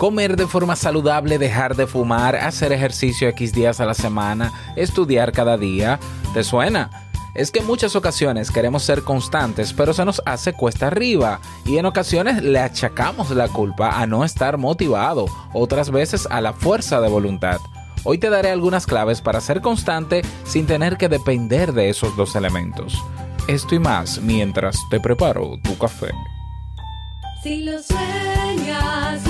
Comer de forma saludable, dejar de fumar, hacer ejercicio X días a la semana, estudiar cada día. ¿Te suena? Es que en muchas ocasiones queremos ser constantes, pero se nos hace cuesta arriba y en ocasiones le achacamos la culpa a no estar motivado, otras veces a la fuerza de voluntad. Hoy te daré algunas claves para ser constante sin tener que depender de esos dos elementos. Esto y más mientras te preparo tu café. Si lo sueñas,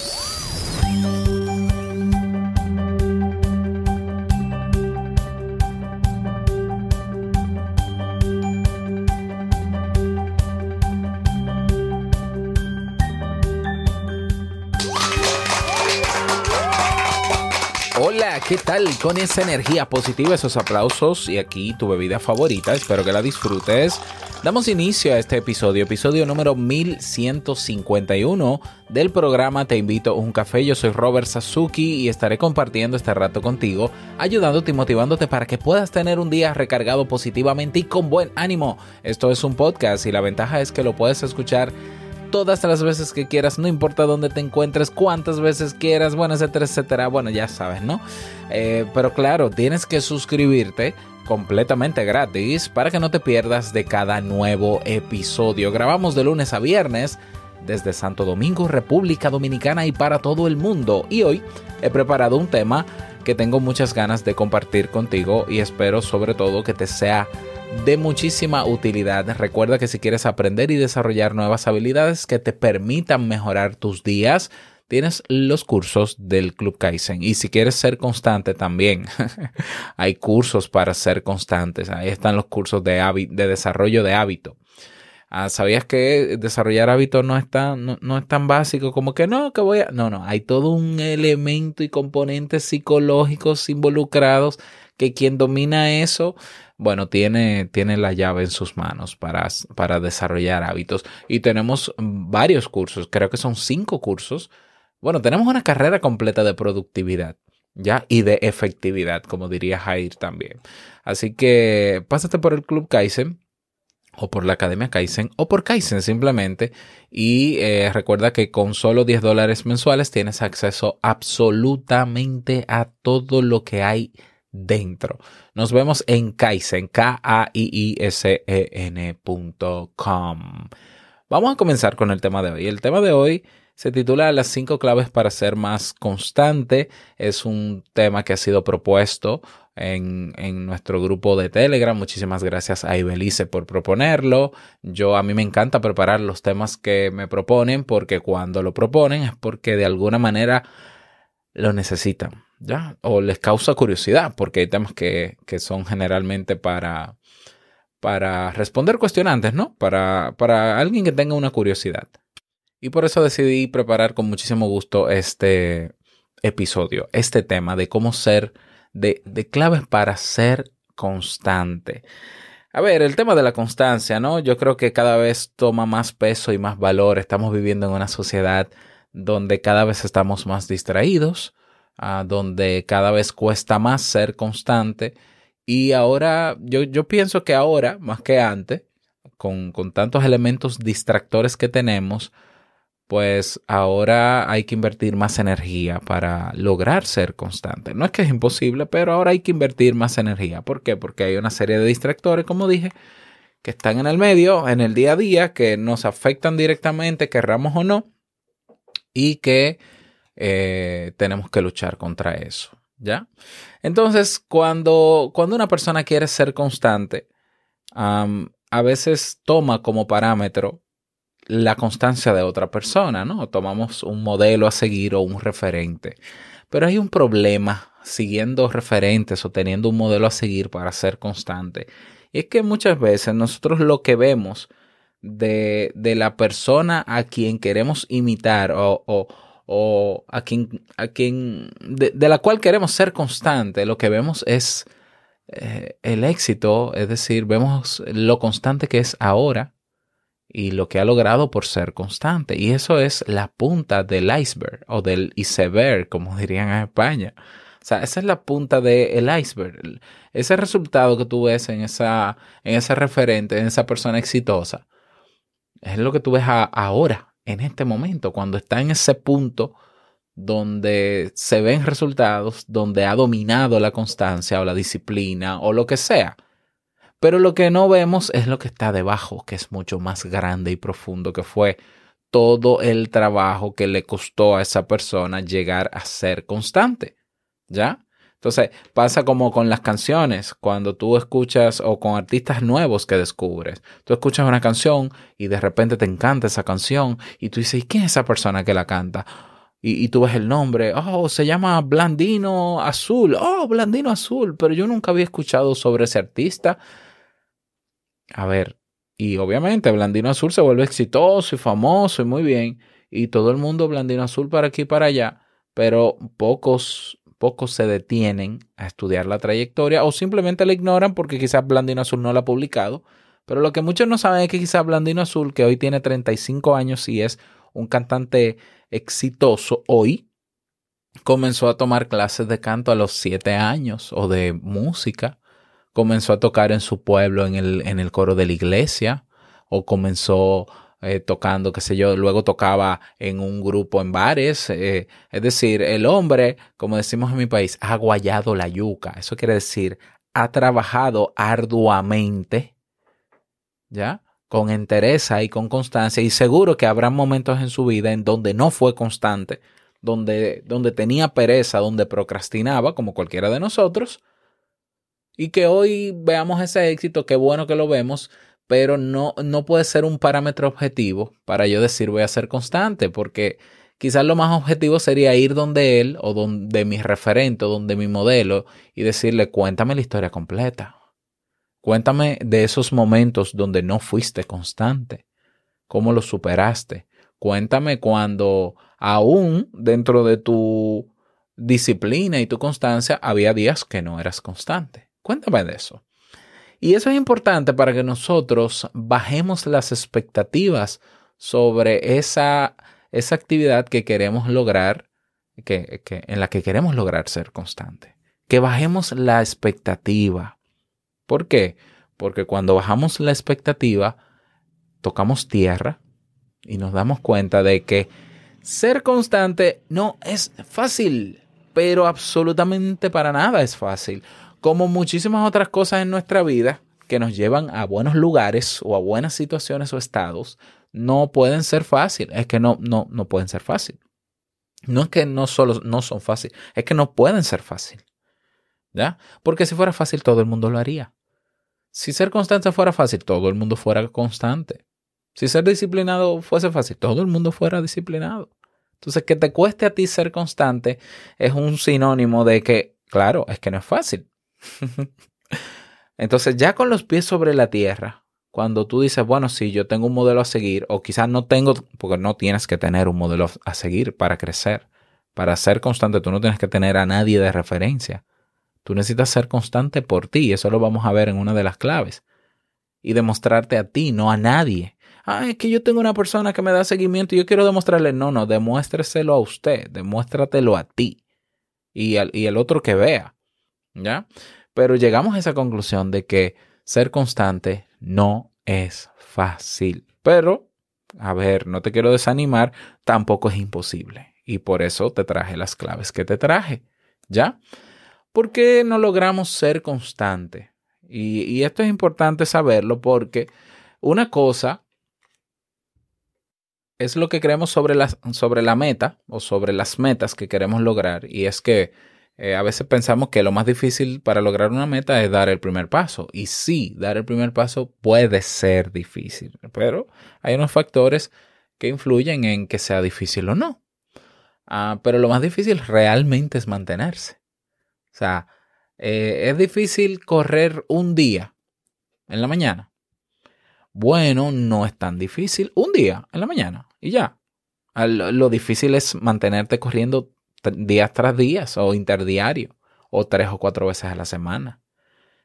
¿Qué tal? Con esa energía positiva, esos aplausos y aquí tu bebida favorita, espero que la disfrutes. Damos inicio a este episodio, episodio número 1151 del programa Te invito a un café. Yo soy Robert Sasuki y estaré compartiendo este rato contigo, ayudándote y motivándote para que puedas tener un día recargado positivamente y con buen ánimo. Esto es un podcast y la ventaja es que lo puedes escuchar todas las veces que quieras, no importa dónde te encuentres, cuántas veces quieras, bueno, etcétera, etcétera. Bueno, ya sabes, ¿no? Eh, pero claro, tienes que suscribirte completamente gratis para que no te pierdas de cada nuevo episodio. Grabamos de lunes a viernes desde Santo Domingo, República Dominicana y para todo el mundo. Y hoy he preparado un tema que tengo muchas ganas de compartir contigo y espero sobre todo que te sea de muchísima utilidad. Recuerda que si quieres aprender y desarrollar nuevas habilidades que te permitan mejorar tus días, tienes los cursos del Club Kaizen. Y si quieres ser constante también, hay cursos para ser constantes. Ahí están los cursos de, de desarrollo de hábito. Ah, ¿Sabías que desarrollar hábitos no no, no es tan básico como que no, que voy a... No, no, hay todo un elemento y componentes psicológicos involucrados que quien domina eso, bueno, tiene, tiene la llave en sus manos para, para desarrollar hábitos. Y tenemos varios cursos, creo que son cinco cursos. Bueno, tenemos una carrera completa de productividad. ¿ya? Y de efectividad, como diría Jair también. Así que pásate por el Club Kaizen o por la Academia Kaizen o por Kaizen simplemente y eh, recuerda que con solo 10 dólares mensuales tienes acceso absolutamente a todo lo que hay dentro. Nos vemos en Kaizen, K-A-I-I-S-E-N.com. Vamos a comenzar con el tema de hoy. El tema de hoy se titula Las cinco claves para ser más constante. Es un tema que ha sido propuesto en, en, nuestro grupo de Telegram. Muchísimas gracias a Ibelice por proponerlo. Yo a mí me encanta preparar los temas que me proponen porque cuando lo proponen es porque de alguna manera lo necesitan, ¿ya? O les causa curiosidad porque hay temas que, que son generalmente para, para responder cuestionantes, ¿no? Para, para alguien que tenga una curiosidad. Y por eso decidí preparar con muchísimo gusto este episodio, este tema de cómo ser, de, de claves para ser constante. A ver, el tema de la constancia, ¿no? Yo creo que cada vez toma más peso y más valor. Estamos viviendo en una sociedad donde cada vez estamos más distraídos, uh, donde cada vez cuesta más ser constante. Y ahora, yo, yo pienso que ahora, más que antes, con, con tantos elementos distractores que tenemos, pues ahora hay que invertir más energía para lograr ser constante. No es que es imposible, pero ahora hay que invertir más energía. ¿Por qué? Porque hay una serie de distractores, como dije, que están en el medio, en el día a día, que nos afectan directamente, querramos o no, y que eh, tenemos que luchar contra eso. ¿Ya? Entonces, cuando, cuando una persona quiere ser constante, a veces toma como parámetro la constancia de otra persona, ¿no? Tomamos un modelo a seguir o un referente. Pero hay un problema siguiendo referentes o teniendo un modelo a seguir para ser constante. Y es que muchas veces nosotros lo que vemos de, de la persona a quien queremos imitar o, o, o a quien, a quien de, de, la cual queremos ser constante, lo que vemos es eh, el éxito, es decir, vemos lo constante que es ahora y lo que ha logrado por ser constante. Y eso es la punta del iceberg o del iceberg, como dirían en España. O sea, esa es la punta del iceberg. Ese resultado que tú ves en, esa, en ese referente, en esa persona exitosa, es lo que tú ves ahora, en este momento, cuando está en ese punto donde se ven resultados, donde ha dominado la constancia o la disciplina o lo que sea. Pero lo que no vemos es lo que está debajo, que es mucho más grande y profundo, que fue todo el trabajo que le costó a esa persona llegar a ser constante. ¿Ya? Entonces pasa como con las canciones, cuando tú escuchas o con artistas nuevos que descubres. Tú escuchas una canción y de repente te encanta esa canción y tú dices, ¿y quién es esa persona que la canta? Y, tú ves el nombre, oh, se llama Blandino Azul, oh, Blandino Azul, pero yo nunca había escuchado sobre ese artista. A ver, y obviamente Blandino Azul se vuelve exitoso y famoso y muy bien, y todo el mundo Blandino Azul para aquí y para allá, pero pocos, pocos se detienen a estudiar la trayectoria o simplemente la ignoran porque quizás Blandino Azul no la ha publicado. Pero lo que muchos no saben es que quizás Blandino Azul, que hoy tiene 35 años y es un cantante exitoso hoy, comenzó a tomar clases de canto a los siete años o de música, comenzó a tocar en su pueblo en el, en el coro de la iglesia o comenzó eh, tocando, qué sé yo, luego tocaba en un grupo en bares. Eh, es decir, el hombre, como decimos en mi país, ha guayado la yuca. Eso quiere decir, ha trabajado arduamente, ¿ya? con entereza y con constancia y seguro que habrá momentos en su vida en donde no fue constante, donde, donde tenía pereza, donde procrastinaba, como cualquiera de nosotros, y que hoy veamos ese éxito, qué bueno que lo vemos, pero no, no puede ser un parámetro objetivo para yo decir voy a ser constante, porque quizás lo más objetivo sería ir donde él o donde mi referente o donde mi modelo y decirle cuéntame la historia completa Cuéntame de esos momentos donde no fuiste constante. ¿Cómo lo superaste? Cuéntame cuando aún dentro de tu disciplina y tu constancia había días que no eras constante. Cuéntame de eso. Y eso es importante para que nosotros bajemos las expectativas sobre esa, esa actividad que queremos lograr, que, que, en la que queremos lograr ser constante. Que bajemos la expectativa. ¿Por qué? Porque cuando bajamos la expectativa, tocamos tierra y nos damos cuenta de que ser constante no es fácil, pero absolutamente para nada es fácil. Como muchísimas otras cosas en nuestra vida que nos llevan a buenos lugares o a buenas situaciones o estados, no pueden ser fáciles. Es que no, no, no pueden ser fácil. No es que no solo no son fáciles, es que no pueden ser fácil. ¿Ya? Porque si fuera fácil todo el mundo lo haría. Si ser constante fuera fácil, todo el mundo fuera constante. Si ser disciplinado fuese fácil, todo el mundo fuera disciplinado. Entonces, que te cueste a ti ser constante es un sinónimo de que, claro, es que no es fácil. Entonces, ya con los pies sobre la tierra, cuando tú dices, bueno, sí, yo tengo un modelo a seguir, o quizás no tengo, porque no tienes que tener un modelo a seguir para crecer. Para ser constante, tú no tienes que tener a nadie de referencia. Tú necesitas ser constante por ti, eso lo vamos a ver en una de las claves. Y demostrarte a ti, no a nadie. Ah, es que yo tengo una persona que me da seguimiento y yo quiero demostrarle. No, no, demuéstreselo a usted, demuéstratelo a ti y al, y el otro que vea. ¿Ya? Pero llegamos a esa conclusión de que ser constante no es fácil. Pero, a ver, no te quiero desanimar, tampoco es imposible. Y por eso te traje las claves que te traje. ¿Ya? ¿Por qué no logramos ser constantes? Y, y, esto es importante saberlo porque una cosa es lo que creemos sobre sobre la meta o sobre las metas que queremos lograr. Y es que eh, a veces pensamos que lo más difícil para lograr una meta es dar el primer paso. Y sí, dar el primer paso puede ser difícil, pero hay unos factores que influyen en que sea difícil o no. Ah, pero lo más difícil realmente es mantenerse. O sea, eh, es difícil correr un día en la mañana. Bueno, no es tan difícil. Un día en la mañana y ya. Al- Lo difícil es mantenerte corriendo días tras días o interdiario o tres o cuatro veces a la semana.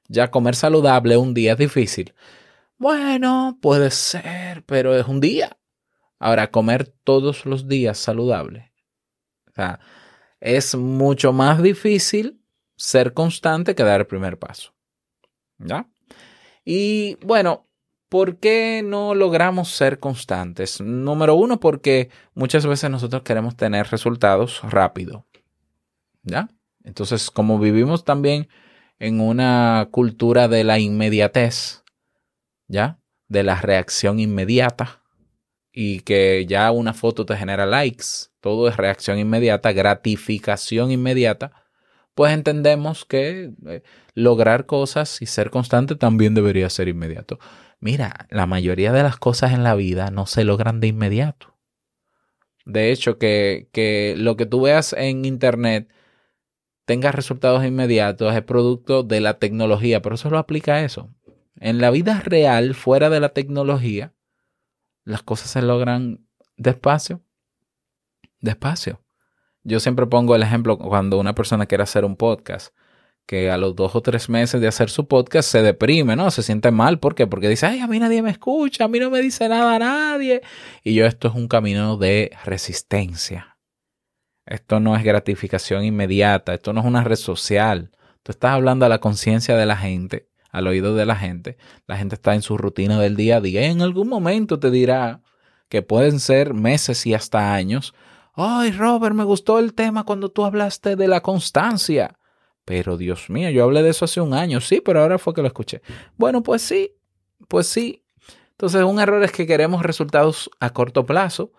Ya comer saludable un día es difícil. Bueno, puede ser, pero es un día. Ahora, comer todos los días saludable. Es mucho más difícil ser constante que dar el primer paso. ¿Ya? Y bueno, ¿por qué no logramos ser constantes? Número uno, porque muchas veces nosotros queremos tener resultados rápido. ¿Ya? Entonces, como vivimos también en una cultura de la inmediatez, ¿ya? De la reacción inmediata y que ya una foto te genera likes, todo es reacción inmediata, gratificación inmediata, pues entendemos que eh, lograr cosas y ser constante también debería ser inmediato. Mira, la mayoría de las cosas en la vida no se logran de inmediato. De hecho, que, que lo que tú veas en internet tenga resultados inmediatos es producto de la tecnología, pero eso lo aplica a eso. En la vida real, fuera de la tecnología, las cosas se logran despacio. Despacio. Yo siempre pongo el ejemplo cuando una persona quiere hacer un podcast, que a los dos o tres meses de hacer su podcast se deprime, ¿no? Se siente mal. ¿Por qué? Porque dice, ay, a mí nadie me escucha, a mí no me dice nada nadie. Y yo, esto es un camino de resistencia. Esto no es gratificación inmediata, esto no es una red social. Tú estás hablando a la conciencia de la gente, al oído de la gente. La gente está en su rutina del día a día y en algún momento te dirá que pueden ser meses y hasta años. Ay, Robert, me gustó el tema cuando tú hablaste de la constancia. Pero Dios mío, yo hablé de eso hace un año, sí, pero ahora fue que lo escuché. Bueno, pues sí, pues sí. Entonces, un error es que queremos resultados a corto plazo,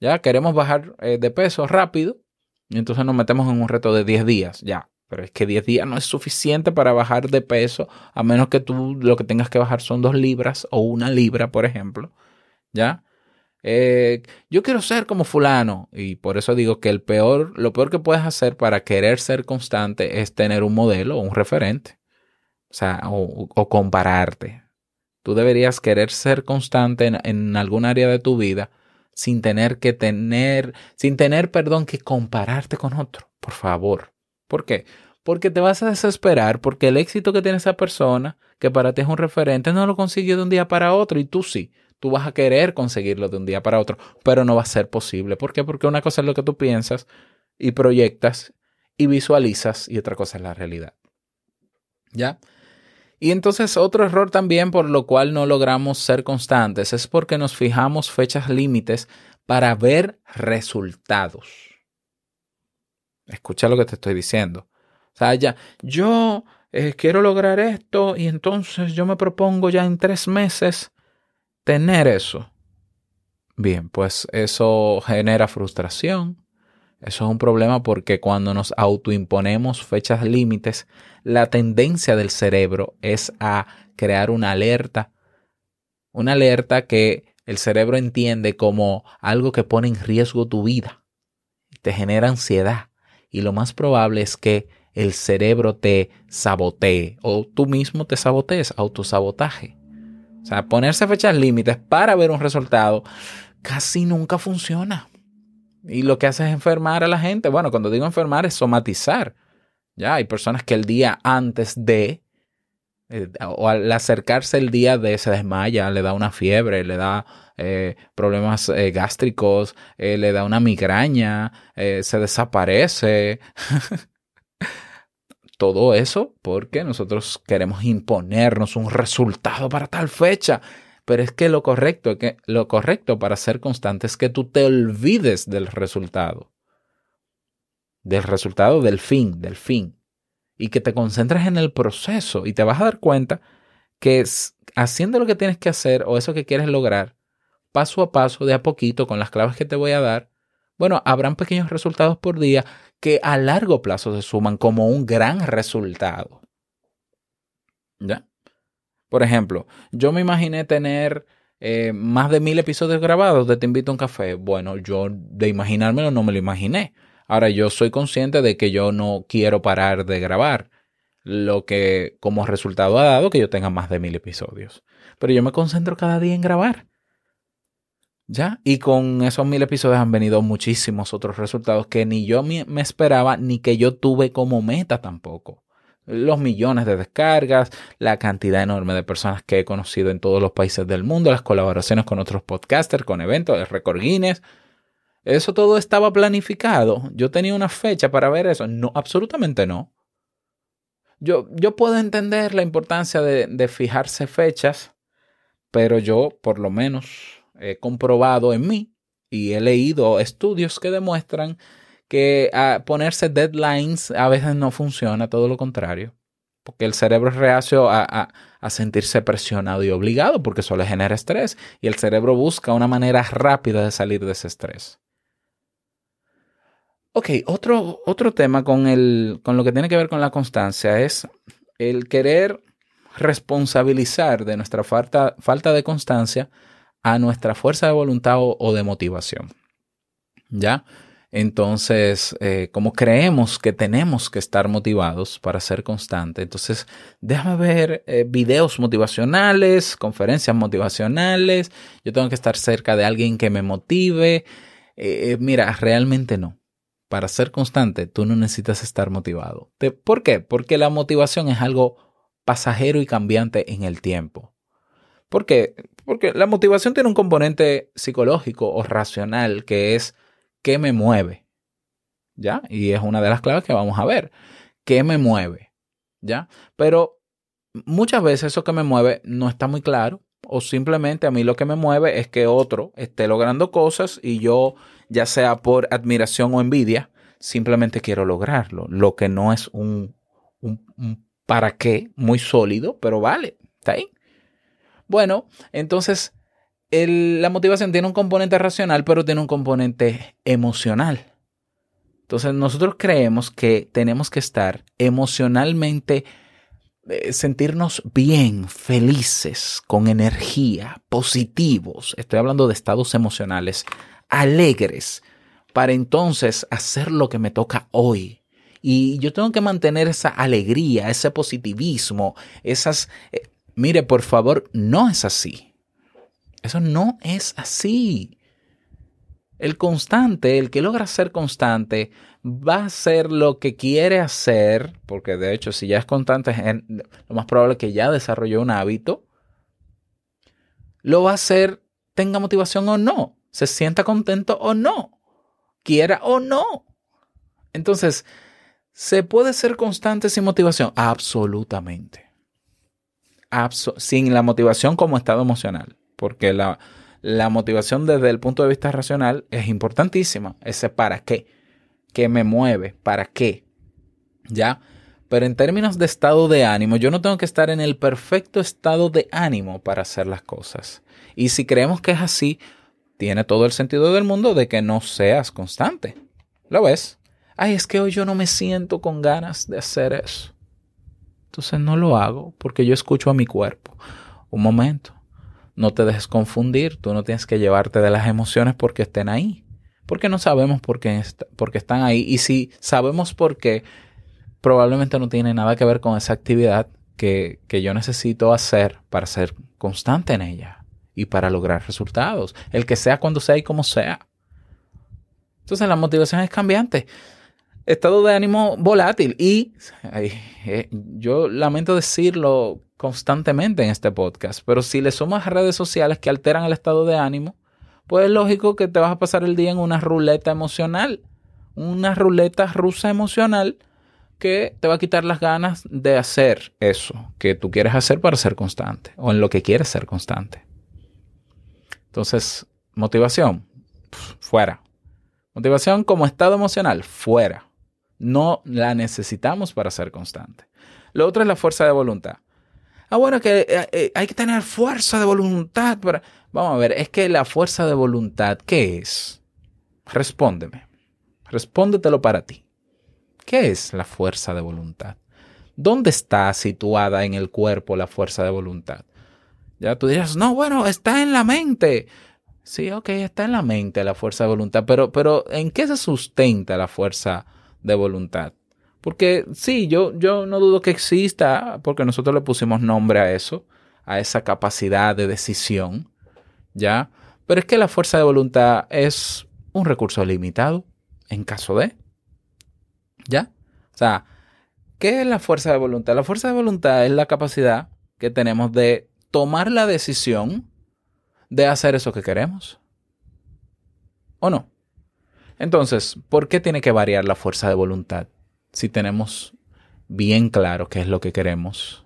ya queremos bajar eh, de peso rápido, y entonces nos metemos en un reto de 10 días, ya. Pero es que 10 días no es suficiente para bajar de peso, a menos que tú lo que tengas que bajar son 2 libras o una libra, por ejemplo, ya. Eh, yo quiero ser como fulano y por eso digo que el peor, lo peor que puedes hacer para querer ser constante es tener un modelo o un referente, o sea, o, compararte. Tú deberías querer ser constante en, en algún área de tu vida sin tener que tener, sin tener, perdón, que compararte con otro, por favor. ¿Por qué? Porque te vas a desesperar porque el éxito que tiene esa persona, que para ti es un referente, no lo consiguió de un día para otro y tú sí. Tú vas a querer conseguirlo de un día para otro, pero no va a ser posible. ¿Por qué? Porque una cosa es lo que tú piensas y proyectas y visualizas y otra cosa es la realidad. ¿Ya? Y entonces otro error también por lo cual no logramos ser constantes es porque nos fijamos fechas límites para ver resultados. Escucha lo que te estoy diciendo. O sea, ya, yo eh, quiero lograr esto y entonces yo me propongo ya en tres meses tener eso. Bien, pues eso genera frustración. Eso es un problema porque cuando nos autoimponemos fechas límites, la tendencia del cerebro es a crear una alerta. Una alerta que el cerebro entiende como algo que pone en riesgo tu vida. Te genera ansiedad. Y lo más probable es que el cerebro te sabotee o tú mismo te sabotees, autosabotaje. O sea, ponerse fechas límites para ver un resultado casi nunca funciona. Y lo que hace es enfermar a la gente. Bueno, cuando digo enfermar es somatizar. Ya hay personas que el día antes de, eh, o al acercarse el día de, se desmaya, le da una fiebre, le da eh, problemas eh, gástricos, le da una migraña, se desaparece. Todo eso porque nosotros queremos imponernos un resultado para tal fecha. Pero es que lo correcto, que lo correcto para ser constante es que tú te olvides del resultado. Del resultado del fin, del fin. Y que te concentres en el proceso y te vas a dar cuenta que haciendo lo que tienes que hacer o eso que quieres lograr, paso a paso, de a poquito, con las claves que te voy a dar, bueno, habrán pequeños resultados por día que a largo plazo se suman como un gran resultado. ¿Ya? Por ejemplo, yo me imaginé tener eh, más de mil episodios grabados de Te invito a un café. Bueno, yo de imaginármelo no me lo imaginé. Ahora, yo soy consciente de que yo no quiero parar de grabar, lo que como resultado ha dado que yo tenga más de mil episodios. Pero yo me concentro cada día en grabar. ¿Ya? Y con esos mil episodios han venido muchísimos otros resultados que ni yo me esperaba, ni que yo tuve como meta tampoco. Los millones de descargas, la cantidad enorme de personas que he conocido en todos los países del mundo, las colaboraciones con otros podcasters, con eventos, el récord Guinness. Eso todo estaba planificado. Yo tenía una fecha para ver eso. No, absolutamente no. Yo, yo puedo entender la importancia de, de fijarse fechas, pero yo, por lo menos, he comprobado en mí y he leído estudios que demuestran que ah, ponerse deadlines a veces no funciona, todo lo contrario. Porque el cerebro es reacio a, a- a sentirse presionado y obligado, porque eso le genera estrés. Y el cerebro busca una manera rápida de salir de ese estrés. Ok, otro, otro tema con, el, con lo que tiene que ver con la constancia es el querer responsabilizar de nuestra falta, falta de constancia a nuestra fuerza de voluntad o, de motivación. ¿Ya? Entonces, eh, como creemos que tenemos que estar motivados para ser constante, entonces déjame ver eh, videos motivacionales, conferencias motivacionales, yo tengo que estar cerca de alguien que me motive. Eh, mira, realmente no. Para ser constante, tú no necesitas estar motivado. ¿Por qué? Porque la motivación es algo pasajero y cambiante en el tiempo. ¿Por qué? Porque la motivación tiene un componente psicológico o racional que es qué me mueve. ¿Ya? Y es una de las claves que vamos a ver. ¿Qué me mueve? ¿Ya? Pero muchas veces eso que me mueve no está muy claro o simplemente a mí lo que me mueve es que otro esté logrando cosas y yo, ya sea por admiración o envidia, simplemente quiero lograrlo, lo que no es un, un, un para qué muy sólido, pero vale, está ahí. Bueno, entonces la motivación tiene un componente racional, pero tiene un componente emocional. Entonces nosotros creemos que tenemos que estar emocionalmente, eh, sentirnos bien, felices, con energía, positivos. Estoy hablando de estados emocionales, alegres, para entonces hacer lo que me toca hoy. Y yo tengo que mantener esa alegría, ese positivismo, esas... mire, por favor, no es así. Eso no es así. El constante, el que logra ser constante, va a hacer lo que quiere hacer, porque de hecho, si ya es constante, lo más probable es que ya desarrolló un hábito. Lo va a hacer, tenga motivación o no, se sienta contento o no, quiera o no. Entonces, ¿se puede ser constante sin motivación? Absolutamente. Sin la motivación como estado emocional, porque la, la motivación desde el punto de vista racional es importantísima. Ese para qué, qué me mueve, para qué, ¿ya? Pero en términos de estado de ánimo, yo no tengo que estar en el perfecto estado de ánimo para hacer las cosas. Y si creemos que es así, tiene todo el sentido del mundo de que no seas constante. ¿Lo ves? Ay, es que hoy yo no me siento con ganas de hacer eso. Entonces no lo hago porque yo escucho a mi cuerpo. Un momento. No te dejes confundir. Tú no tienes que llevarte de las emociones porque estén ahí. Porque no sabemos por qué, están ahí. Y si sabemos por qué, probablemente no tiene nada que ver con esa actividad que, que yo necesito hacer para ser constante en ella y para lograr resultados. El que sea cuando sea y como sea. Entonces la motivación es cambiante. Estado de ánimo volátil. Y eh, yo lamento decirlo constantemente en este podcast, pero si le sumas redes sociales que alteran el estado de ánimo, pues es lógico que te vas a pasar el día en una ruleta emocional. Una ruleta rusa emocional que te va a quitar las ganas de hacer eso que tú quieres hacer para ser constante o en lo que quieres ser constante. Entonces, motivación, fuera. Motivación como estado emocional, fuera. No la necesitamos para ser constante. Lo otro es la fuerza de voluntad. Ah, bueno, que eh, eh, hay que tener fuerza de voluntad. Vamos a ver, es que la fuerza de voluntad, ¿qué es? Respóndeme. Respóndetelo para ti. ¿Qué es la fuerza de voluntad? ¿Dónde está situada en el cuerpo la fuerza de voluntad? Ya tú dirás, no, bueno, está en la mente. Sí, ok, está en la mente la fuerza de voluntad, pero, pero ¿en qué se sustenta la fuerza de voluntad? Porque sí, yo, yo no dudo que exista, porque nosotros le pusimos nombre a eso, a esa capacidad de decisión, ¿ya? Pero es que la fuerza de voluntad es un recurso limitado en caso de, ¿ya? O sea, ¿qué es la fuerza de voluntad? La fuerza de voluntad es la capacidad que tenemos de tomar la decisión de hacer eso que queremos. ¿O no? Entonces, ¿por qué tiene que variar la fuerza de voluntad si tenemos bien claro qué es lo que queremos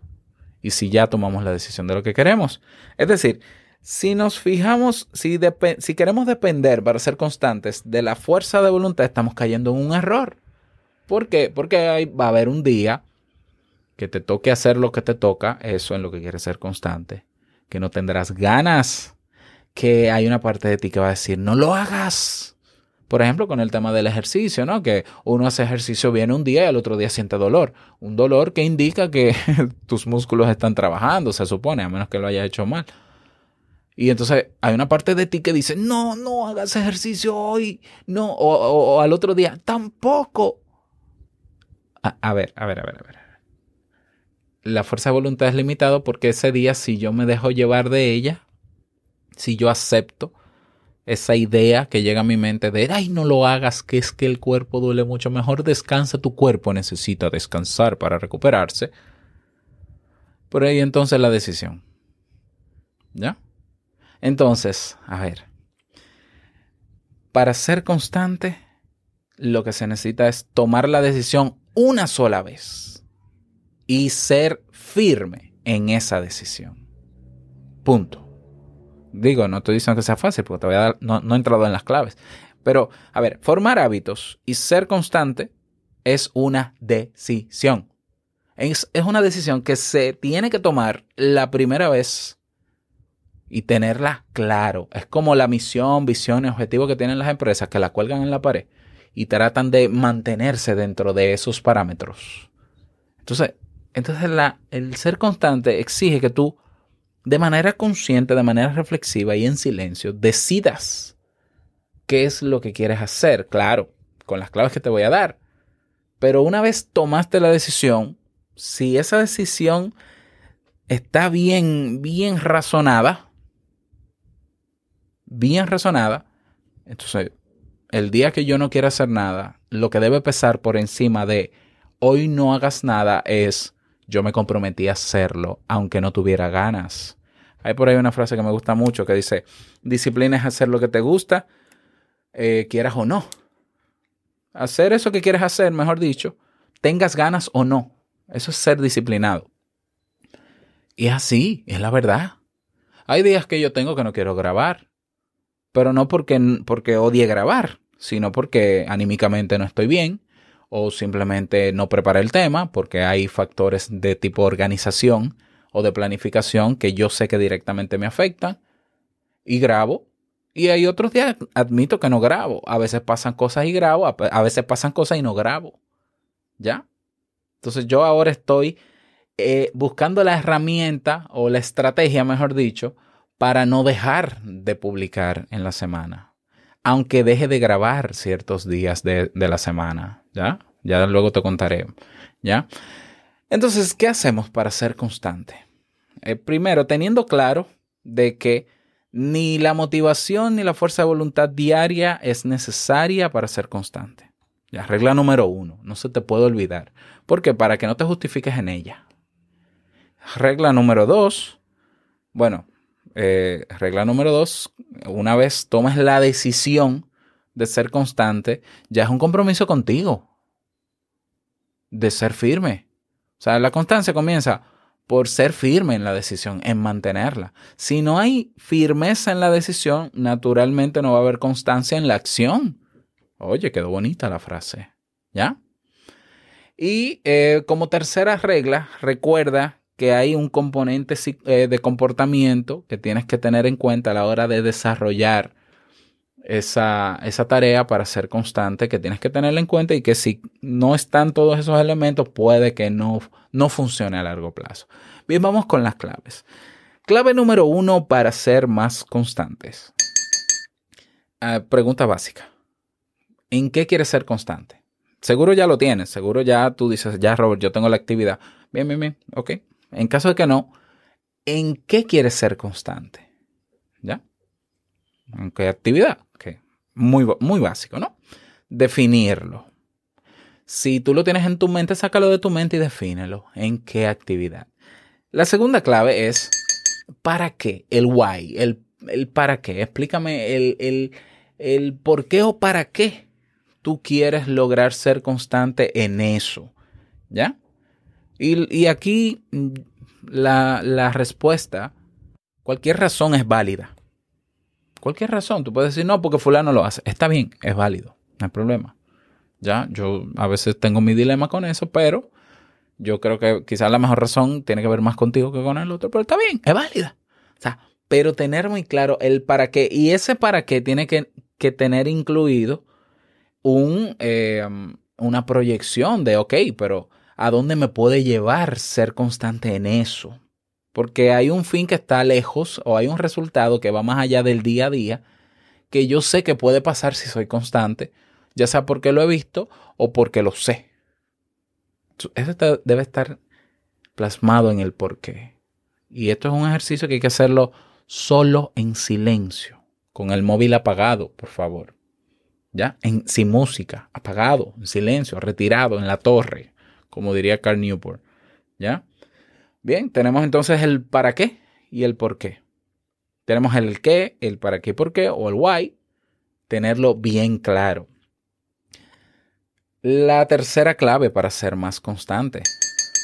y si ya tomamos la decisión de lo que queremos? Es decir, si nos fijamos, si, queremos depender para ser constantes de la fuerza de voluntad, estamos cayendo en un error. ¿Por qué? Porque hay, va a haber un día que te toque hacer lo que te toca, eso en lo que quieres ser constante, que no tendrás ganas, que hay una parte de ti que va a decir, no lo hagas. Por ejemplo, con el tema del ejercicio, ¿no? Que uno hace ejercicio bien un día y al otro día siente dolor. Un dolor que indica que tus músculos están trabajando, se supone, a menos que lo hayas hecho mal. Y entonces hay una parte de ti que dice, no, no hagas ejercicio hoy, no, o, al otro día, tampoco. A, a ver, a ver, a ver, a ver. La fuerza de voluntad es limitada porque ese día, si yo me dejo llevar de ella, si yo acepto esa idea que llega a mi mente de, ay, no lo hagas, que es que el cuerpo duele mucho, mejor descansa, tu cuerpo necesita descansar para recuperarse. Por ahí entonces la decisión. ¿Ya? Entonces, a ver, para ser constante, lo que se necesita es tomar la decisión una sola vez y ser firme en esa decisión. Punto. Digo, no estoy diciendo que sea fácil porque todavía no, no he entrado en las claves. Pero, a ver, formar hábitos y ser constante es una decisión. Es, es una decisión que se tiene que tomar la primera vez y tenerla claro. Es como la misión, visión y objetivo que tienen las empresas que la cuelgan en la pared y tratan de mantenerse dentro de esos parámetros. Entonces, entonces la, el ser constante exige que tú de manera consciente, de manera reflexiva y en silencio decidas qué es lo que quieres hacer, claro, con las claves que te voy a dar. Pero una vez tomaste la decisión, si esa decisión está bien, bien razonada, bien razonada, entonces el día que yo no quiera hacer nada, lo que debe pesar por encima de hoy no hagas nada es yo me comprometí a hacerlo, aunque no tuviera ganas. Hay por ahí una frase que me gusta mucho que dice, disciplina es hacer lo que te gusta, eh, quieras o no. Hacer eso que quieres hacer, mejor dicho, tengas ganas o no. Eso es ser disciplinado. Y así, es la verdad. Hay días que yo tengo que no quiero grabar, pero no porque, porque odie grabar, sino porque anímicamente no estoy bien o simplemente no preparé el tema porque hay factores de tipo organización o de planificación que yo sé que directamente me afectan y grabo. Y hay otros días, admito que no grabo. A veces pasan cosas y grabo, a veces pasan cosas y no grabo. ¿Ya? Entonces yo ahora estoy eh, buscando la herramienta o la estrategia, mejor dicho, para no dejar de publicar en la semana. Aunque deje de grabar ciertos días de, de la semana. ¿Ya? Ya luego te contaré. ¿Ya? Entonces, ¿qué hacemos para ser constante? Eh, primero, teniendo claro de que ni la motivación ni la fuerza de voluntad diaria es necesaria para ser constante. Regla número uno, no se te puede olvidar. porque Para que no te justifiques en ella. Regla número dos, bueno, eh, regla número dos, una vez tomes la decisión de ser constante, ya es un compromiso contigo, de ser firme. O sea, la constancia comienza por ser firme en la decisión, en mantenerla. Si no hay firmeza en la decisión, naturalmente no va a haber constancia en la acción. Oye, quedó bonita la frase. ¿Ya? Y eh, como tercera regla, recuerda que hay un componente eh, de comportamiento que tienes que tener en cuenta a la hora de desarrollar esa, esa, tarea para ser constante, que tienes que tenerla en cuenta y que si no están todos esos elementos, puede que no, no funcione a largo plazo. Bien, vamos con las claves. Clave número uno para ser más constantes. ah, pregunta básica. ¿En qué quieres ser constante? Seguro ya lo tienes, seguro ya tú dices, ya Robert, yo tengo la actividad. Bien, bien, bien, ok. En caso de que no, ¿en qué quieres ser constante? ¿Ya? ¿En qué actividad? Ok. Muy, muy básico, ¿no? Definirlo. Si tú lo tienes en tu mente, sácalo de tu mente y defínelo. ¿En qué actividad? La segunda clave es ¿para qué? El why, el, el para qué. Explícame el, el, el por qué o para qué tú quieres lograr ser constante en eso. ¿Ya? Y, y aquí mm, la, la respuesta, cualquier razón es válida. Cualquier razón. Tú puedes decir, no, porque fulano lo hace. Está bien, es válido. No hay problema. Ya, yo a veces tengo mi dilema con eso, pero yo creo que quizás la mejor razón tiene que ver más contigo que con el otro, pero está bien, es válida. O sea, pero tener muy claro el para qué, y ese para qué tiene que, que tener incluido un, eh, una proyección de, ok, pero ¿a dónde me puede llevar ser constante en eso? Porque hay un fin que está lejos o hay un resultado que va más allá del día a día que yo sé que puede pasar si soy constante, ya sea porque lo he visto o porque lo sé. Eso debe estar plasmado en el porqué. Y esto es un ejercicio que hay que hacerlo solo en silencio, con el móvil apagado, por favor. ¿Ya? En, sin música, apagado, en silencio, retirado, en la torre, como diría Carl Newport. ¿Ya? Bien, tenemos entonces el para qué y el por qué. Tenemos el qué, el para qué por qué, o el why, tenerlo bien claro. La tercera clave para ser más constante.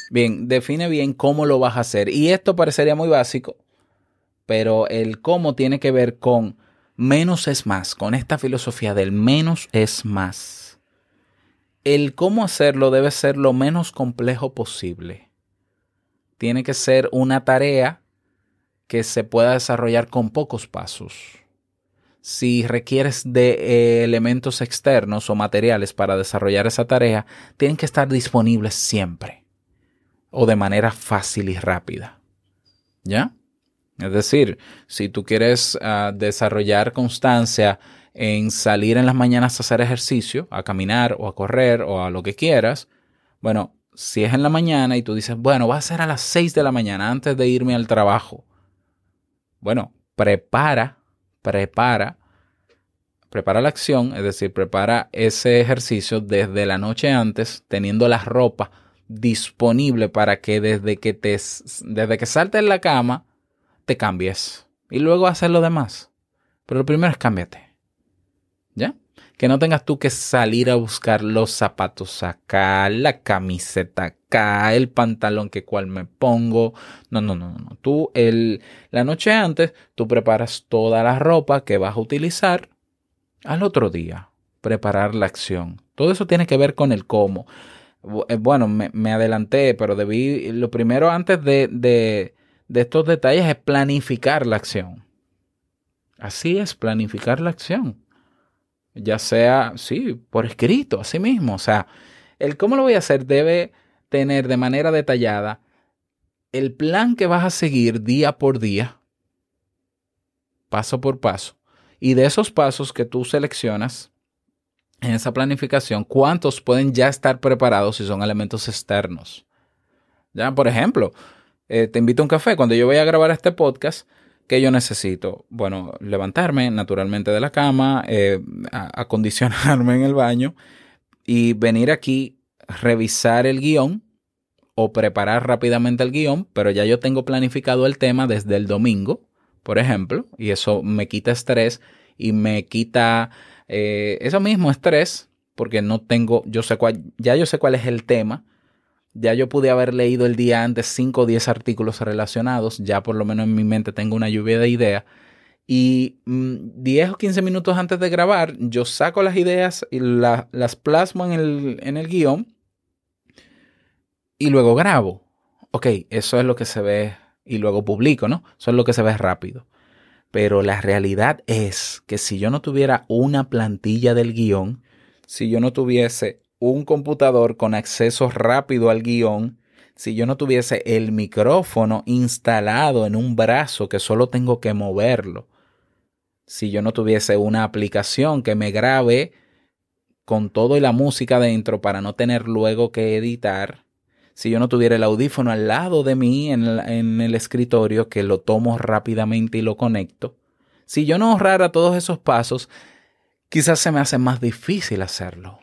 Bien, define bien cómo lo vas a hacer. Y esto parecería muy básico, pero el cómo tiene que ver con menos es más, con esta filosofía del menos es más. El cómo hacerlo debe ser lo menos complejo posible. Tiene que ser una tarea que se pueda desarrollar con pocos pasos. Si requieres de eh, elementos externos o materiales para desarrollar esa tarea, tienen que estar disponibles siempre o de manera fácil y rápida. ¿Ya? Es decir, si tú quieres uh, desarrollar constancia en salir en las mañanas a hacer ejercicio, a caminar o a correr o a lo que quieras, bueno, si es en la mañana y tú dices, bueno, va a ser a las 6 de la mañana antes de irme al trabajo. Bueno, prepara, prepara, prepara la acción, es decir, prepara ese ejercicio desde la noche antes, teniendo la ropa disponible para que desde que te desde que saltes en la cama te cambies y luego hacer lo demás. Pero lo primero es cámbiate. Que no tengas tú que salir a buscar los zapatos acá, la camiseta acá, el pantalón que cual me pongo. No, no, no, no. Tú el, la noche antes, tú preparas toda la ropa que vas a utilizar al otro día. Preparar la acción. Todo eso tiene que ver con el cómo. Bueno, me, adelanté, pero debí, lo primero antes de, de estos detalles es planificar la acción. Así es, planificar la acción ya sea, sí, por escrito, así mismo. O sea, el cómo lo voy a hacer debe tener de manera detallada el plan que vas a seguir día por día, paso por paso. Y de esos pasos que tú seleccionas en esa planificación, ¿cuántos pueden ya estar preparados si son elementos externos? Ya, por ejemplo, eh, te invito a un café. Cuando yo voy a grabar este podcast, ¿Qué yo necesito? Bueno, levantarme naturalmente de la cama, eh, acondicionarme en el baño y venir aquí, revisar el guion o preparar rápidamente el guion, pero ya yo tengo planificado el tema desde el domingo, por ejemplo, y eso me quita estrés y me quita eh, eso mismo estrés, porque no tengo, yo sé cuál, ya yo sé cuál es el tema, ya yo pude haber leído el día antes 5 o 10 artículos relacionados, ya por lo menos en mi mente tengo una lluvia de ideas. Y mmm, 10 o 15 minutos antes de grabar, yo saco las ideas y la, las plasmo en el, en el guion y luego grabo. Ok, eso es lo que se ve y luego publico, ¿no? Eso es lo que se ve rápido. Pero la realidad es que si yo no tuviera una plantilla del guion, si yo no tuviese un computador con acceso rápido al guion, si yo no tuviese el micrófono instalado en un brazo que solo tengo que moverlo, si yo no tuviese una aplicación que me grabe con todo y la música dentro para no tener luego que editar, si yo no tuviera el audífono al lado de mí en el, en el escritorio que lo tomo rápidamente y lo conecto, si yo no ahorrara todos esos pasos, quizás se me hace más difícil hacerlo.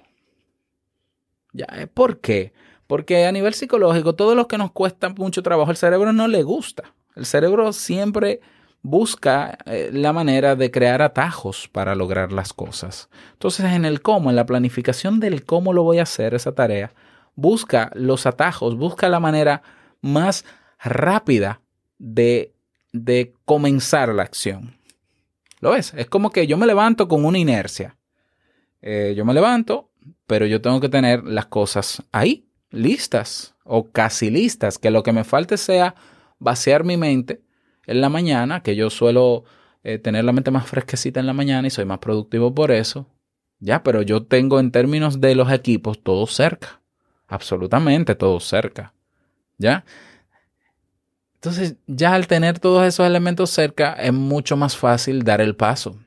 ¿Eh? ¿Por qué? Porque a nivel psicológico, todo lo que nos cuesta mucho trabajo, el cerebro no le gusta. El cerebro siempre busca eh, la manera de crear atajos para lograr las cosas. Entonces, en el cómo, en la planificación del cómo lo voy a hacer esa tarea, busca los atajos, busca la manera más rápida de, de comenzar la acción. ¿Lo ves? Es como que yo me levanto con una inercia. Eh, yo me levanto, pero yo tengo que tener las cosas ahí, listas o casi listas, que lo que me falte sea vaciar mi mente en la mañana, que yo suelo eh, tener la mente más fresquecita en la mañana y soy más productivo por eso. Ya, pero yo tengo en términos de los equipos todo cerca. Absolutamente todo cerca. ¿Ya? Entonces, ya al tener todos esos elementos cerca, es mucho más fácil dar el paso.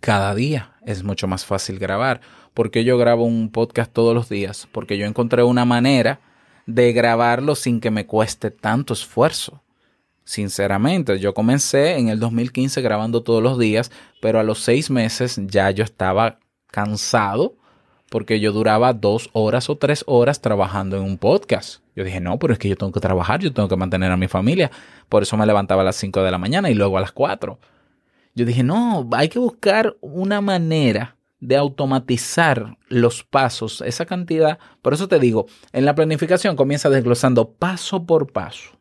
Cada día es mucho más fácil grabar. Porque yo grabo un podcast todos los días? Porque yo encontré una manera de grabarlo sin que me cueste tanto esfuerzo. Sinceramente, yo comencé en el 2015 grabando todos los días, pero a los seis meses ya yo estaba cansado porque yo duraba dos horas o tres horas trabajando en un podcast. Yo dije, no, pero es que yo tengo que trabajar, yo tengo que mantener a mi familia. Por eso me levantaba a las 5 de la mañana y luego a las 4. Yo dije, no, hay que buscar una manera de automatizar los pasos, esa cantidad. Por eso te digo, en la planificación comienza desglosando paso por paso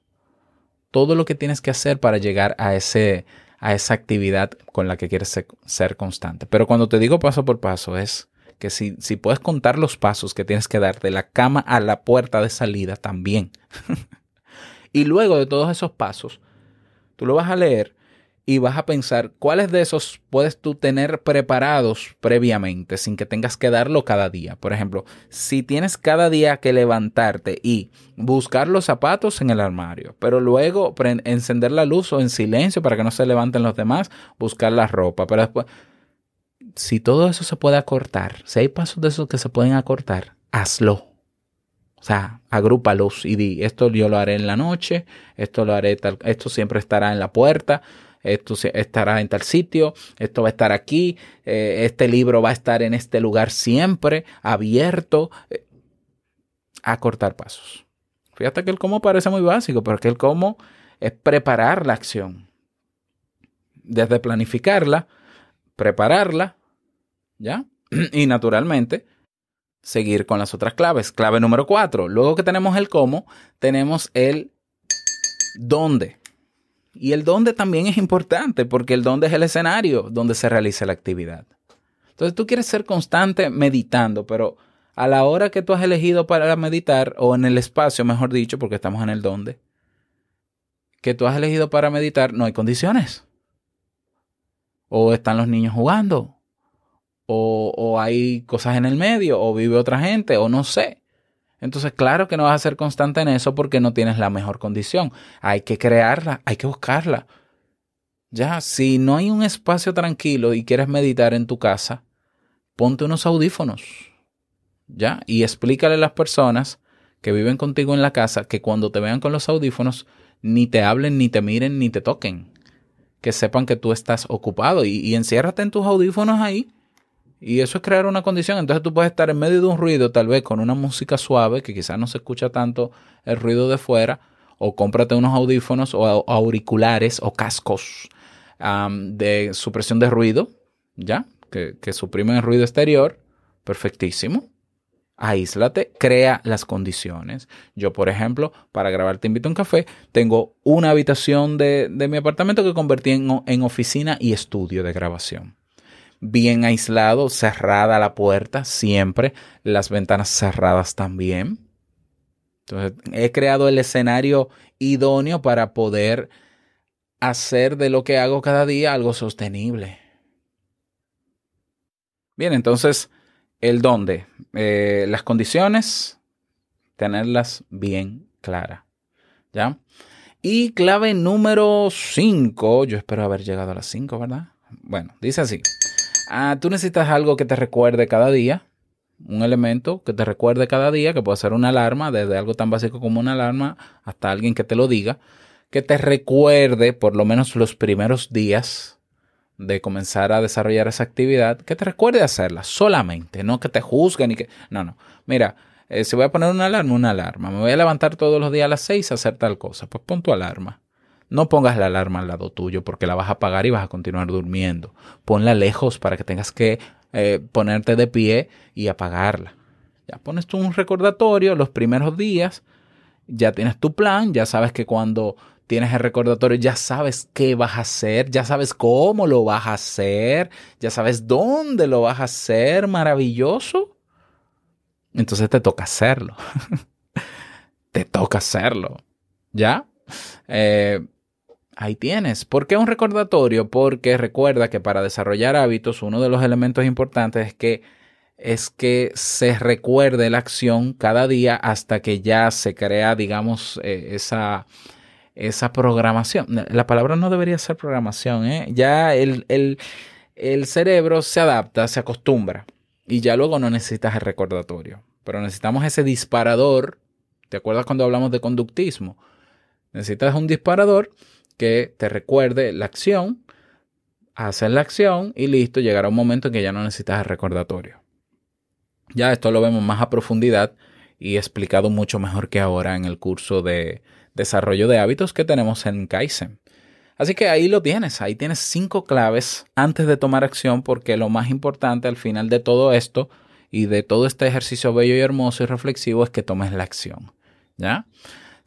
todo lo que tienes que hacer para llegar a, ese, a esa actividad con la que quieres ser, constante. Pero cuando te digo paso por paso es que si, si puedes contar los pasos que tienes que dar de la cama a la puerta de salida también. y luego de todos esos pasos, tú lo vas a leer y vas a pensar cuáles de esos puedes tú tener preparados previamente sin que tengas que darlo cada día. Por ejemplo, si tienes cada día que levantarte y buscar los zapatos en el armario, pero luego encender la luz o en silencio para que no se levanten los demás, buscar la ropa, pero después si todo eso se puede acortar, si hay pasos de esos que se pueden acortar, hazlo. O sea, agrúpalos y di, esto yo lo haré en la noche, esto lo haré tal, esto siempre estará en la puerta, esto estará en tal sitio, esto va a estar aquí, eh, este libro va a estar en este lugar siempre, abierto. Eh, a cortar pasos. Fíjate que el cómo parece muy básico, porque el cómo es preparar la acción. Desde planificarla, prepararla, ¿ya? Y naturalmente, seguir con las otras claves. Clave número cuatro. Luego que tenemos el cómo, tenemos el dónde. Y el dónde también es importante porque el dónde es el escenario donde se realiza la actividad. Entonces tú quieres ser constante meditando, pero a la hora que tú has elegido para meditar, o en el espacio, mejor dicho, porque estamos en el dónde, que tú has elegido para meditar, no hay condiciones. O están los niños jugando, o, o hay cosas en el medio, o vive otra gente, o no sé. Entonces, claro que no vas a ser constante en eso porque no tienes la mejor condición. Hay que crearla, hay que buscarla. Ya, si no hay un espacio tranquilo y quieres meditar en tu casa, ponte unos audífonos. Ya, y explícale a las personas que viven contigo en la casa que cuando te vean con los audífonos, ni te hablen, ni te miren, ni te toquen. Que sepan que tú estás ocupado y, y enciérrate en tus audífonos ahí y eso es crear una condición. Entonces tú puedes estar en medio de un ruido, tal vez con una música suave, que quizás no se escucha tanto el ruido de fuera, o cómprate unos audífonos o auriculares o cascos de supresión de ruido, ¿ya? Que, que suprimen el ruido exterior. Perfectísimo. Aíslate, crea las condiciones. Yo, por ejemplo, para grabar Te invito a un café, tengo una habitación de, de mi apartamento que convertí en, en oficina y estudio de grabación bien aislado, cerrada la puerta siempre, las ventanas cerradas también. Entonces, he creado el escenario idóneo para poder hacer de lo que hago cada día algo sostenible. Bien, entonces, el dónde, eh, las condiciones, tenerlas bien claras. ¿Ya? Y clave número 5, yo espero haber llegado a las 5, ¿verdad? Bueno, dice así. Ah, tú necesitas algo que te recuerde cada día, un elemento que te recuerde cada día, que puede ser una alarma, desde algo tan básico como una alarma hasta alguien que te lo diga, que te recuerde por lo menos los primeros días de comenzar a desarrollar esa actividad, que te recuerde hacerla solamente, no que te juzguen y que... No, no. Mira, eh, si voy a poner una alarma, una alarma. Me voy a levantar todos los días a las 6 a hacer tal cosa. Pues pon tu alarma. No pongas la alarma al lado tuyo porque la vas a apagar y vas a continuar durmiendo. Ponla lejos para que tengas que eh, ponerte de pie y apagarla. Ya pones tú un recordatorio los primeros días, ya tienes tu plan, ya sabes que cuando tienes el recordatorio ya sabes qué vas a hacer, ya sabes cómo lo vas a hacer, ya sabes dónde lo vas a hacer, maravilloso. Entonces te toca hacerlo. te toca hacerlo. ¿Ya? Eh, Ahí tienes. ¿Por qué un recordatorio? Porque recuerda que para desarrollar hábitos, uno de los elementos importantes es que, es que se recuerde la acción cada día hasta que ya se crea, digamos, eh, esa, esa programación. La palabra no debería ser programación, ¿eh? Ya el, el, el cerebro se adapta, se acostumbra y ya luego no necesitas el recordatorio. Pero necesitamos ese disparador. ¿Te acuerdas cuando hablamos de conductismo? Necesitas un disparador que te recuerde la acción, hacer la acción y listo, llegará un momento en que ya no necesitas el recordatorio. Ya esto lo vemos más a profundidad y explicado mucho mejor que ahora en el curso de desarrollo de hábitos que tenemos en Kaizen. Así que ahí lo tienes, ahí tienes cinco claves antes de tomar acción porque lo más importante al final de todo esto y de todo este ejercicio bello y hermoso y reflexivo es que tomes la acción. ¿Ya?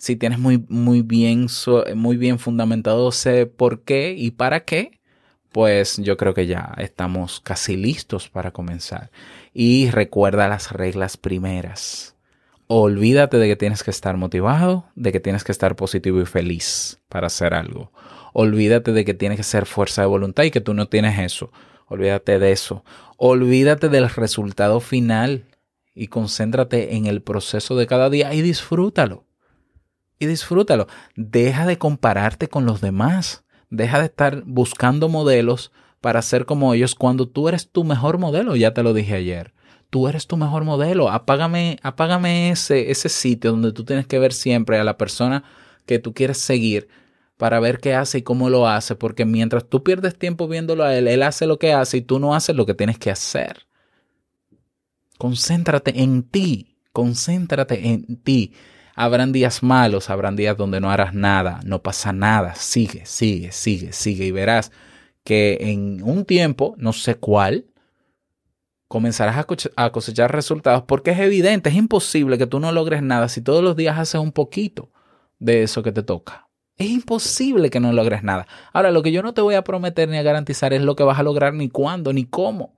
Si tienes muy, muy, bien, muy bien fundamentado ese por qué y para qué, pues yo creo que ya estamos casi listos para comenzar. Y recuerda las reglas primeras. Olvídate de que tienes que estar motivado, de que tienes que estar positivo y feliz para hacer algo. Olvídate de que tienes que ser fuerza de voluntad y que tú no tienes eso. Olvídate de eso. Olvídate del resultado final y concéntrate en el proceso de cada día y disfrútalo y disfrútalo. Deja de compararte con los demás. Deja de estar buscando modelos para ser como ellos cuando tú eres tu mejor modelo. Ya te lo dije ayer. Tú eres tu mejor modelo. Apágame, apágame ese, ese sitio donde tú tienes que ver siempre a la persona que tú quieres seguir para ver qué hace y cómo lo hace, porque mientras tú pierdes tiempo viéndolo a él, él hace lo que hace y tú no haces lo que tienes que hacer. Concéntrate en ti, concéntrate en ti. Habrán días malos, habrán días donde no harás nada, no pasa nada, sigue, sigue, sigue, sigue y verás que en un tiempo, no sé cuál, comenzarás a cosechar resultados porque es evidente, es imposible que tú no logres nada si todos los días haces un poquito de eso que te toca. Es imposible que no logres nada. Ahora, lo que yo no te voy a prometer ni a garantizar es lo que vas a lograr, ni cuándo, ni cómo.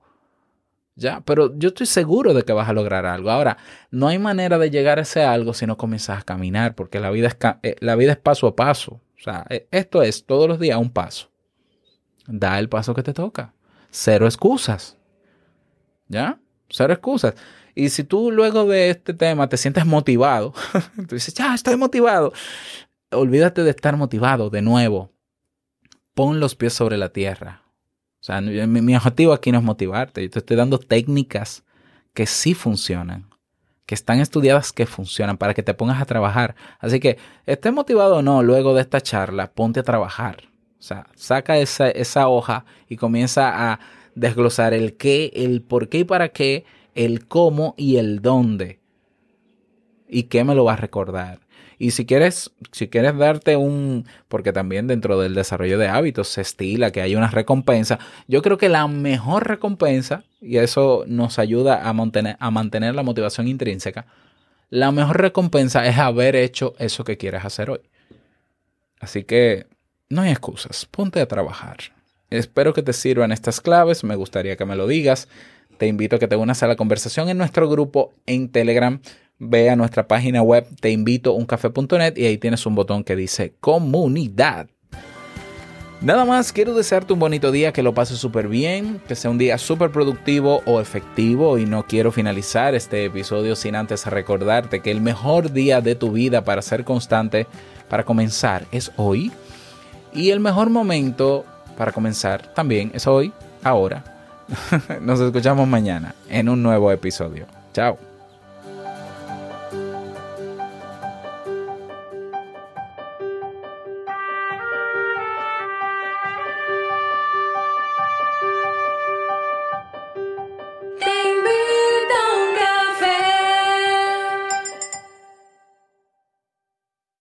Ya, pero yo estoy seguro de que vas a lograr algo. Ahora, no hay manera de llegar a ese algo si no comienzas a caminar, porque la vida es, eh, la vida es paso a paso. O sea, eh, esto es todos los días un paso. Da el paso que te toca. Cero excusas. ¿Ya? Cero excusas. Y si tú luego de este tema te sientes motivado, tú dices, ya, estoy motivado. Olvídate de estar motivado de nuevo. Pon los pies sobre la tierra o sea, mi, objetivo aquí no es motivarte. Yo te estoy dando técnicas que sí funcionan, que están estudiadas que funcionan para que te pongas a trabajar. Así que, estés motivado o no, luego de esta charla, ponte a trabajar. O sea, saca esa, esa hoja y comienza a desglosar el qué, el por qué y para qué, el cómo y el dónde. ¿Y qué me lo va a recordar? Y si quieres, si quieres darte un, porque también dentro del desarrollo de hábitos se estila que hay una recompensa, yo creo que la mejor recompensa, y eso nos ayuda a mantener, a mantener la motivación intrínseca, la mejor recompensa es haber hecho eso que quieres hacer hoy. Así que no hay excusas, ponte a trabajar. Espero que te sirvan estas claves, me gustaría que me lo digas. Te invito a que te unas a la conversación en nuestro grupo en Telegram ve a nuestra página web te invito uncafe.net y ahí tienes un botón que dice comunidad. Nada más, quiero desearte un bonito día, que lo pases súper bien, que sea un día súper productivo o efectivo y no quiero finalizar este episodio sin antes recordarte que el mejor día de tu vida para ser constante, para comenzar, es hoy y el mejor momento para comenzar también es hoy, ahora. Nos escuchamos mañana en un nuevo episodio. Chao.